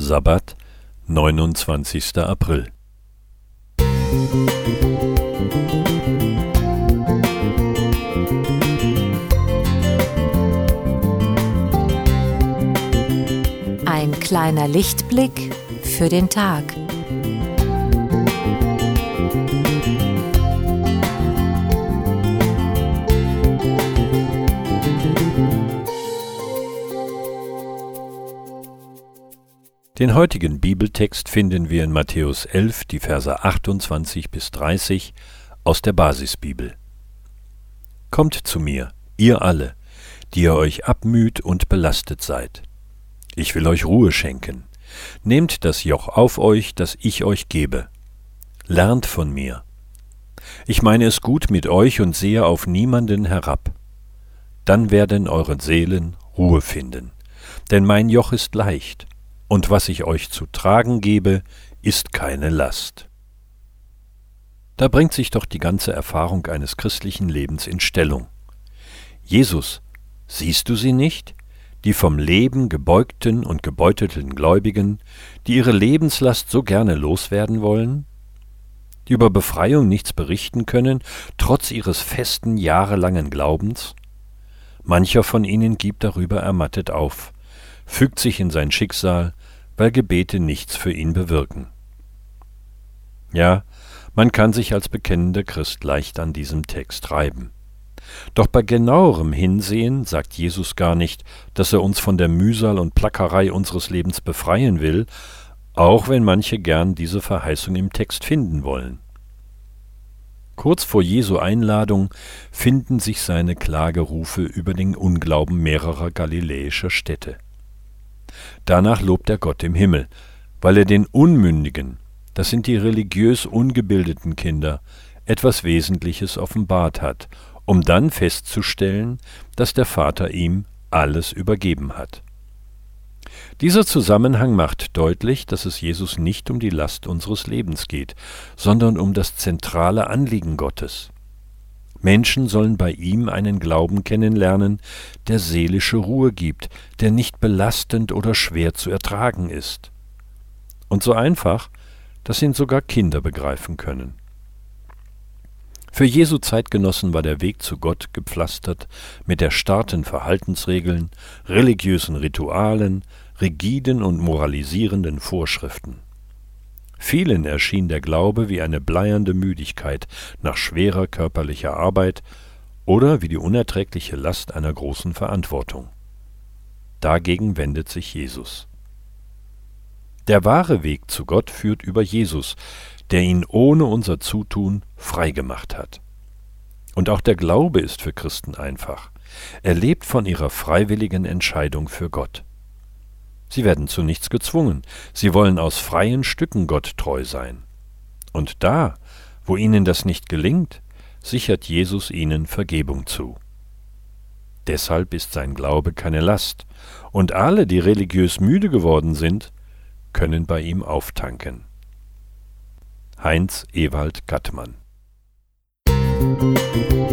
Sabbat, 29. April. Ein kleiner Lichtblick für den Tag. Den heutigen Bibeltext finden wir in Matthäus 11, die Verse 28 bis 30 aus der Basisbibel. Kommt zu mir, ihr alle, die ihr euch abmüht und belastet seid. Ich will euch Ruhe schenken. Nehmt das Joch auf euch, das ich euch gebe. Lernt von mir. Ich meine es gut mit euch und sehe auf niemanden herab. Dann werden eure Seelen Ruhe finden. Denn mein Joch ist leicht und was ich euch zu tragen gebe, ist keine Last. Da bringt sich doch die ganze Erfahrung eines christlichen Lebens in Stellung. Jesus, siehst du sie nicht? Die vom Leben gebeugten und gebeutelten Gläubigen, die ihre Lebenslast so gerne loswerden wollen? Die über Befreiung nichts berichten können, trotz ihres festen jahrelangen Glaubens? Mancher von ihnen gibt darüber ermattet auf, fügt sich in sein Schicksal, weil Gebete nichts für ihn bewirken. Ja, man kann sich als bekennender Christ leicht an diesem Text reiben. Doch bei genauerem Hinsehen sagt Jesus gar nicht, dass er uns von der Mühsal und Plackerei unseres Lebens befreien will, auch wenn manche gern diese Verheißung im Text finden wollen. Kurz vor Jesu Einladung finden sich seine Klagerufe über den Unglauben mehrerer galiläischer Städte. Danach lobt er Gott im Himmel, weil er den Unmündigen, das sind die religiös ungebildeten Kinder, etwas Wesentliches offenbart hat, um dann festzustellen, dass der Vater ihm alles übergeben hat. Dieser Zusammenhang macht deutlich, dass es Jesus nicht um die Last unseres Lebens geht, sondern um das zentrale Anliegen Gottes. Menschen sollen bei ihm einen Glauben kennenlernen, der seelische Ruhe gibt, der nicht belastend oder schwer zu ertragen ist. Und so einfach, dass ihn sogar Kinder begreifen können. Für Jesu Zeitgenossen war der Weg zu Gott gepflastert mit erstarrten Verhaltensregeln, religiösen Ritualen, rigiden und moralisierenden Vorschriften. Vielen erschien der Glaube wie eine bleiernde Müdigkeit nach schwerer körperlicher Arbeit oder wie die unerträgliche Last einer großen Verantwortung. Dagegen wendet sich Jesus. Der wahre Weg zu Gott führt über Jesus, der ihn ohne unser Zutun freigemacht hat. Und auch der Glaube ist für Christen einfach. Er lebt von ihrer freiwilligen Entscheidung für Gott. Sie werden zu nichts gezwungen, sie wollen aus freien Stücken Gott treu sein. Und da, wo ihnen das nicht gelingt, sichert Jesus ihnen Vergebung zu. Deshalb ist sein Glaube keine Last, und alle, die religiös müde geworden sind, können bei ihm auftanken. Heinz Ewald Gattmann Musik